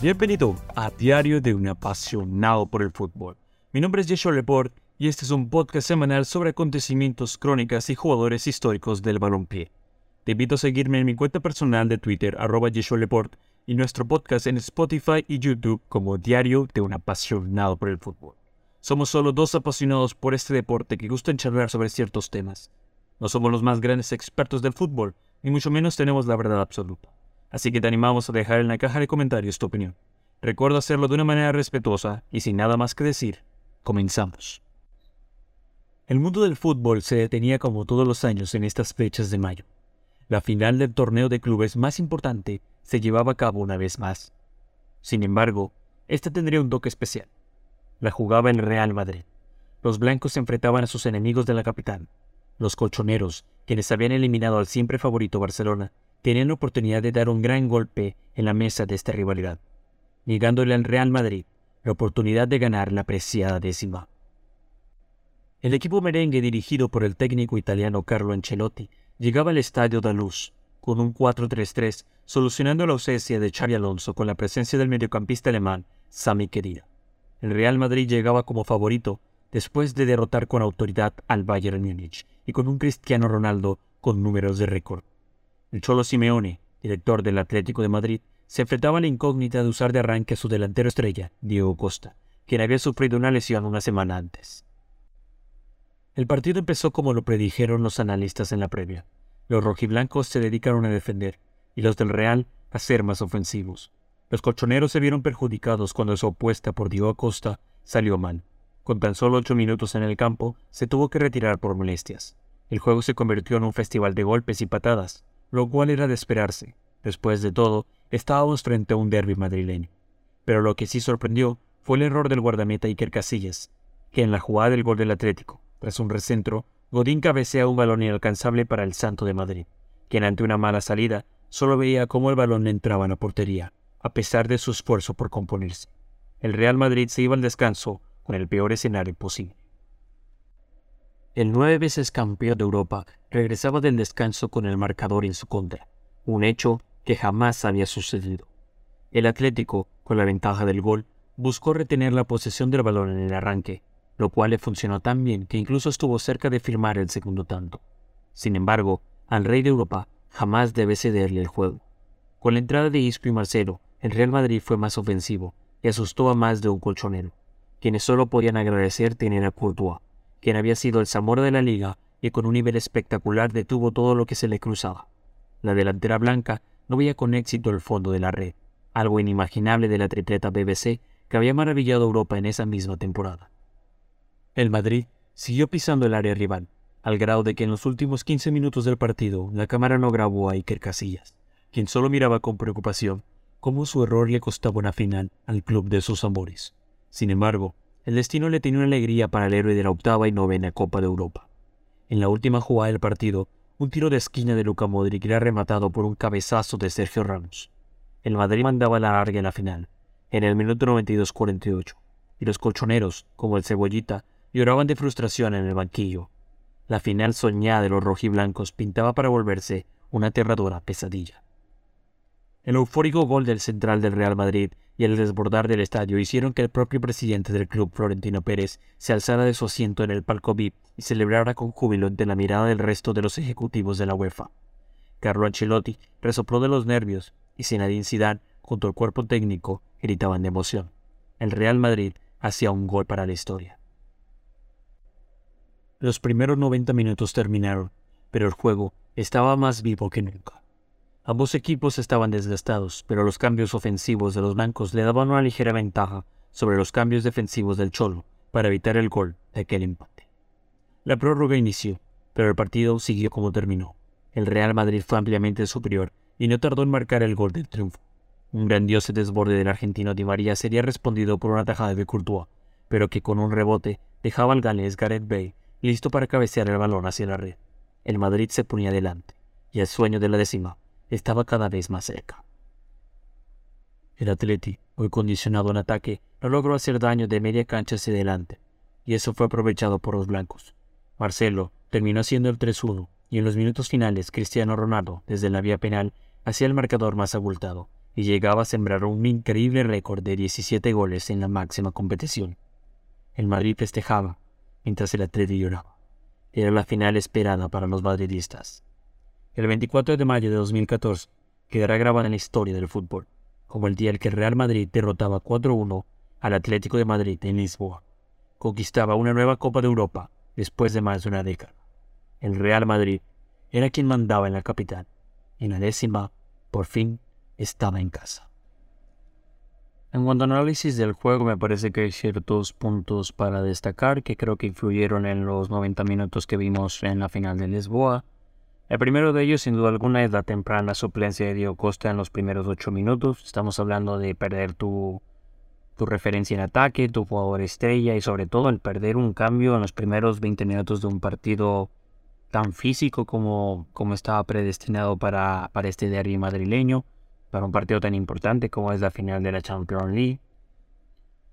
Bienvenido a Diario de un apasionado por el fútbol. Mi nombre es Yeshua Leport y este es un podcast semanal sobre acontecimientos, crónicas y jugadores históricos del balompié. Te invito a seguirme en mi cuenta personal de Twitter, arroba Leport, y nuestro podcast en Spotify y YouTube como Diario de un apasionado por el fútbol. Somos solo dos apasionados por este deporte que gustan charlar sobre ciertos temas. No somos los más grandes expertos del fútbol, ni mucho menos tenemos la verdad absoluta. Así que te animamos a dejar en la caja de comentarios tu opinión. Recuerda hacerlo de una manera respetuosa y sin nada más que decir, comenzamos. El mundo del fútbol se detenía como todos los años en estas fechas de mayo. La final del torneo de clubes más importante se llevaba a cabo una vez más. Sin embargo, esta tendría un toque especial. La jugaba el Real Madrid. Los blancos se enfrentaban a sus enemigos de la capital, los colchoneros, quienes habían eliminado al siempre favorito Barcelona, tenían la oportunidad de dar un gran golpe en la mesa de esta rivalidad, negándole al Real Madrid la oportunidad de ganar la preciada décima. El equipo merengue dirigido por el técnico italiano Carlo Ancelotti llegaba al estadio da Luz con un 4-3-3, solucionando la ausencia de Xavi Alonso con la presencia del mediocampista alemán Sami Khedira. El Real Madrid llegaba como favorito después de derrotar con autoridad al Bayern Múnich y con un Cristiano Ronaldo con números de récord. El Cholo Simeone, director del Atlético de Madrid, se enfrentaba a la incógnita de usar de arranque a su delantero estrella, Diego Costa, quien había sufrido una lesión una semana antes. El partido empezó como lo predijeron los analistas en la previa. Los rojiblancos se dedicaron a defender y los del Real a ser más ofensivos. Los colchoneros se vieron perjudicados cuando su opuesta por Diego Costa salió mal. Con tan solo ocho minutos en el campo, se tuvo que retirar por molestias. El juego se convirtió en un festival de golpes y patadas, lo cual era de esperarse. Después de todo, estábamos frente a un derby madrileño. Pero lo que sí sorprendió fue el error del guardameta Iker Casillas, que en la jugada del gol del Atlético, tras un recentro, Godín cabecea un balón inalcanzable para el Santo de Madrid, quien ante una mala salida solo veía cómo el balón entraba en la portería, a pesar de su esfuerzo por componerse. El Real Madrid se iba al descanso con el peor escenario posible. El nueve veces campeón de Europa regresaba del descanso con el marcador en su contra, un hecho que jamás había sucedido. El Atlético, con la ventaja del gol, buscó retener la posesión del balón en el arranque, lo cual le funcionó tan bien que incluso estuvo cerca de firmar el segundo tanto. Sin embargo, al rey de Europa jamás debe cederle el juego. Con la entrada de Isco y Marcelo, el Real Madrid fue más ofensivo y asustó a más de un colchonero, quienes solo podían agradecer tener a Courtois, quien había sido el Zamora de la liga y con un nivel espectacular detuvo todo lo que se le cruzaba. La delantera blanca no veía con éxito el fondo de la red, algo inimaginable de la tripleta BBC que había maravillado a Europa en esa misma temporada. El Madrid siguió pisando el área rival, al grado de que en los últimos 15 minutos del partido la cámara no grabó a Iker Casillas, quien solo miraba con preocupación cómo su error le costaba una final al club de sus amores. Sin embargo, el destino le tenía una alegría para el héroe de la octava y novena Copa de Europa. En la última jugada del partido, un tiro de esquina de Luca Modric era rematado por un cabezazo de Sergio Ramos. El Madrid mandaba la larga en la final, en el minuto 92-48, y los colchoneros, como el Cebollita, lloraban de frustración en el banquillo. La final soñada de los rojiblancos pintaba para volverse una aterradora pesadilla. El eufórico gol del central del Real Madrid y el desbordar del estadio hicieron que el propio presidente del club, Florentino Pérez, se alzara de su asiento en el palco VIP y celebrara con júbilo ante la mirada del resto de los ejecutivos de la UEFA. Carlo Ancelotti resopló de los nervios y Zinedine Zidane, junto al cuerpo técnico, gritaban de emoción. El Real Madrid hacía un gol para la historia. Los primeros 90 minutos terminaron, pero el juego estaba más vivo que nunca. Ambos equipos estaban desgastados, pero los cambios ofensivos de los blancos le daban una ligera ventaja sobre los cambios defensivos del Cholo para evitar el gol de aquel empate. La prórroga inició, pero el partido siguió como terminó. El Real Madrid fue ampliamente superior y no tardó en marcar el gol del triunfo. Un grandioso desborde del argentino Di María sería respondido por una tajada de Courtois, pero que con un rebote dejaba al galés Gareth Bale listo para cabecear el balón hacia la red. El Madrid se ponía delante, y el sueño de la décima estaba cada vez más cerca. El Atleti, hoy condicionado en ataque, no logró hacer daño de media cancha hacia adelante, y eso fue aprovechado por los blancos. Marcelo terminó haciendo el 3-1, y en los minutos finales Cristiano Ronaldo, desde la vía penal, hacía el marcador más abultado, y llegaba a sembrar un increíble récord de 17 goles en la máxima competición. El Madrid festejaba, mientras el Atleti lloraba. Era la final esperada para los madridistas. El 24 de mayo de 2014 quedará grabada en la historia del fútbol, como el día en que el Real Madrid derrotaba 4-1 al Atlético de Madrid en Lisboa. Conquistaba una nueva Copa de Europa después de más de una década. El Real Madrid era quien mandaba en la capital. En la décima, por fin, estaba en casa. En cuanto al análisis del juego, me parece que hay ciertos puntos para destacar que creo que influyeron en los 90 minutos que vimos en la final de Lisboa. El primero de ellos, sin duda alguna, es la temprana suplencia de Diego Costa en los primeros 8 minutos. Estamos hablando de perder tu, tu referencia en ataque, tu jugador estrella y sobre todo el perder un cambio en los primeros 20 minutos de un partido tan físico como, como estaba predestinado para, para este derby madrileño para un partido tan importante como es la final de la Champions League.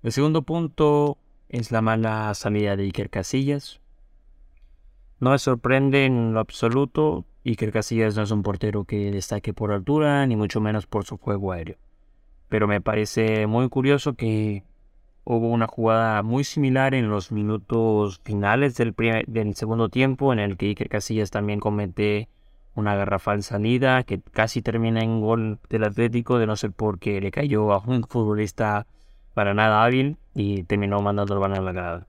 El segundo punto es la mala salida de Iker Casillas. No me sorprende en lo absoluto. Iker Casillas no es un portero que destaque por altura, ni mucho menos por su juego aéreo. Pero me parece muy curioso que hubo una jugada muy similar en los minutos finales del, del segundo tiempo, en el que Iker Casillas también comete una garrafal salida que casi termina en gol del Atlético, de no ser porque le cayó a un futbolista para nada hábil y terminó mandando el balón a la grada.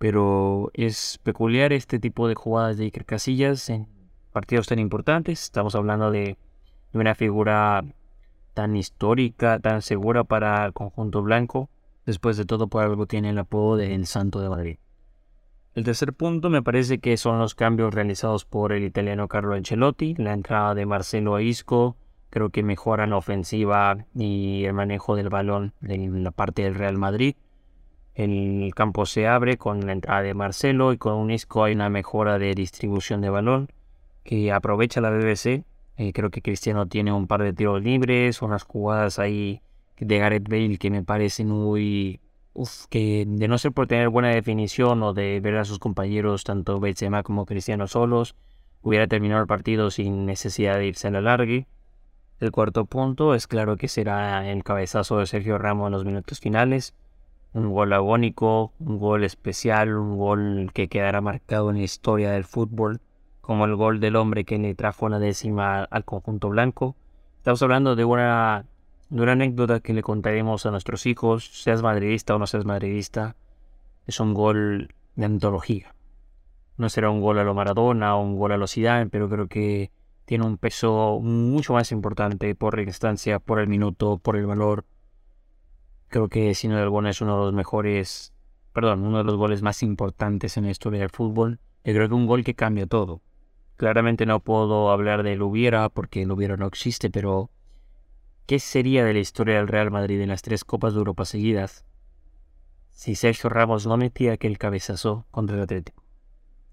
Pero es peculiar este tipo de jugadas de Iker Casillas en partidos tan importantes. Estamos hablando de, una figura tan histórica, tan segura para el conjunto blanco. Después de todo, por algo tiene el apodo de El Santo de Madrid. El tercer punto me parece que son los cambios realizados por el italiano Carlo Ancelotti, la entrada de Marcelo Isco, creo que mejoran la ofensiva y el manejo del balón en la parte del Real Madrid. El campo se abre con la entrada de Marcelo y con un Isco hay una mejora de distribución de balón que aprovecha la BBC. Eh, creo que Cristiano tiene un par de tiros libres, unas jugadas ahí de Gareth Bale que me parecen muy que de no ser por tener buena definición o de ver a sus compañeros, tanto Benzema como Cristiano solos, hubiera terminado el partido sin necesidad de irse a la largue. El cuarto punto es claro que será el cabezazo de Sergio Ramos en los minutos finales. Un gol agónico, un gol especial, un gol que quedará marcado en la historia del fútbol, como el gol del hombre que le trajo una décima al conjunto blanco. Estamos hablando de una de una anécdota que le contaremos a nuestros hijos, seas madridista o no seas madridista, es un gol de antología. No será un gol a lo Maradona o un gol a lo Zidane, pero creo que tiene un peso mucho más importante por la instancia, por el minuto, por el valor. Creo que sin duda alguna es uno de los mejores, perdón, uno de los goles más importantes en la historia del fútbol. Y creo que un gol que cambia todo. Claramente no puedo hablar del hubiera porque el hubiera no existe, pero ¿Qué sería de la historia del Real Madrid en las tres Copas de Europa seguidas si Sergio Ramos no metía aquel cabezazo contra el Atlético?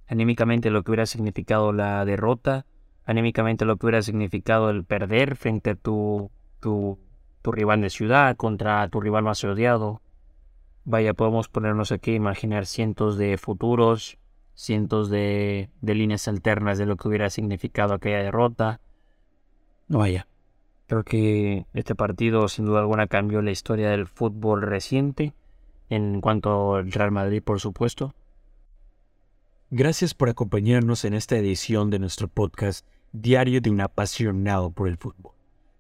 Anímicamente lo que hubiera significado la derrota, anímicamente lo que hubiera significado el perder frente a tu, tu, tu rival de ciudad contra tu rival más odiado. Vaya, podemos ponernos aquí a imaginar cientos de futuros, cientos de, de líneas alternas de lo que hubiera significado aquella derrota. No vaya. Creo que este partido sin duda alguna cambió la historia del fútbol reciente en cuanto al Real Madrid, por supuesto. Gracias por acompañarnos en esta edición de nuestro podcast Diario de un apasionado por el fútbol.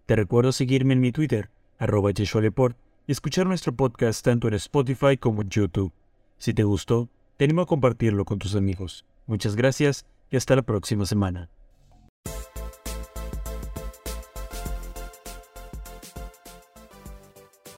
Te recuerdo seguirme en mi Twitter, arroba y escuchar nuestro podcast tanto en Spotify como en YouTube. Si te gustó, te animo a compartirlo con tus amigos. Muchas gracias y hasta la próxima semana.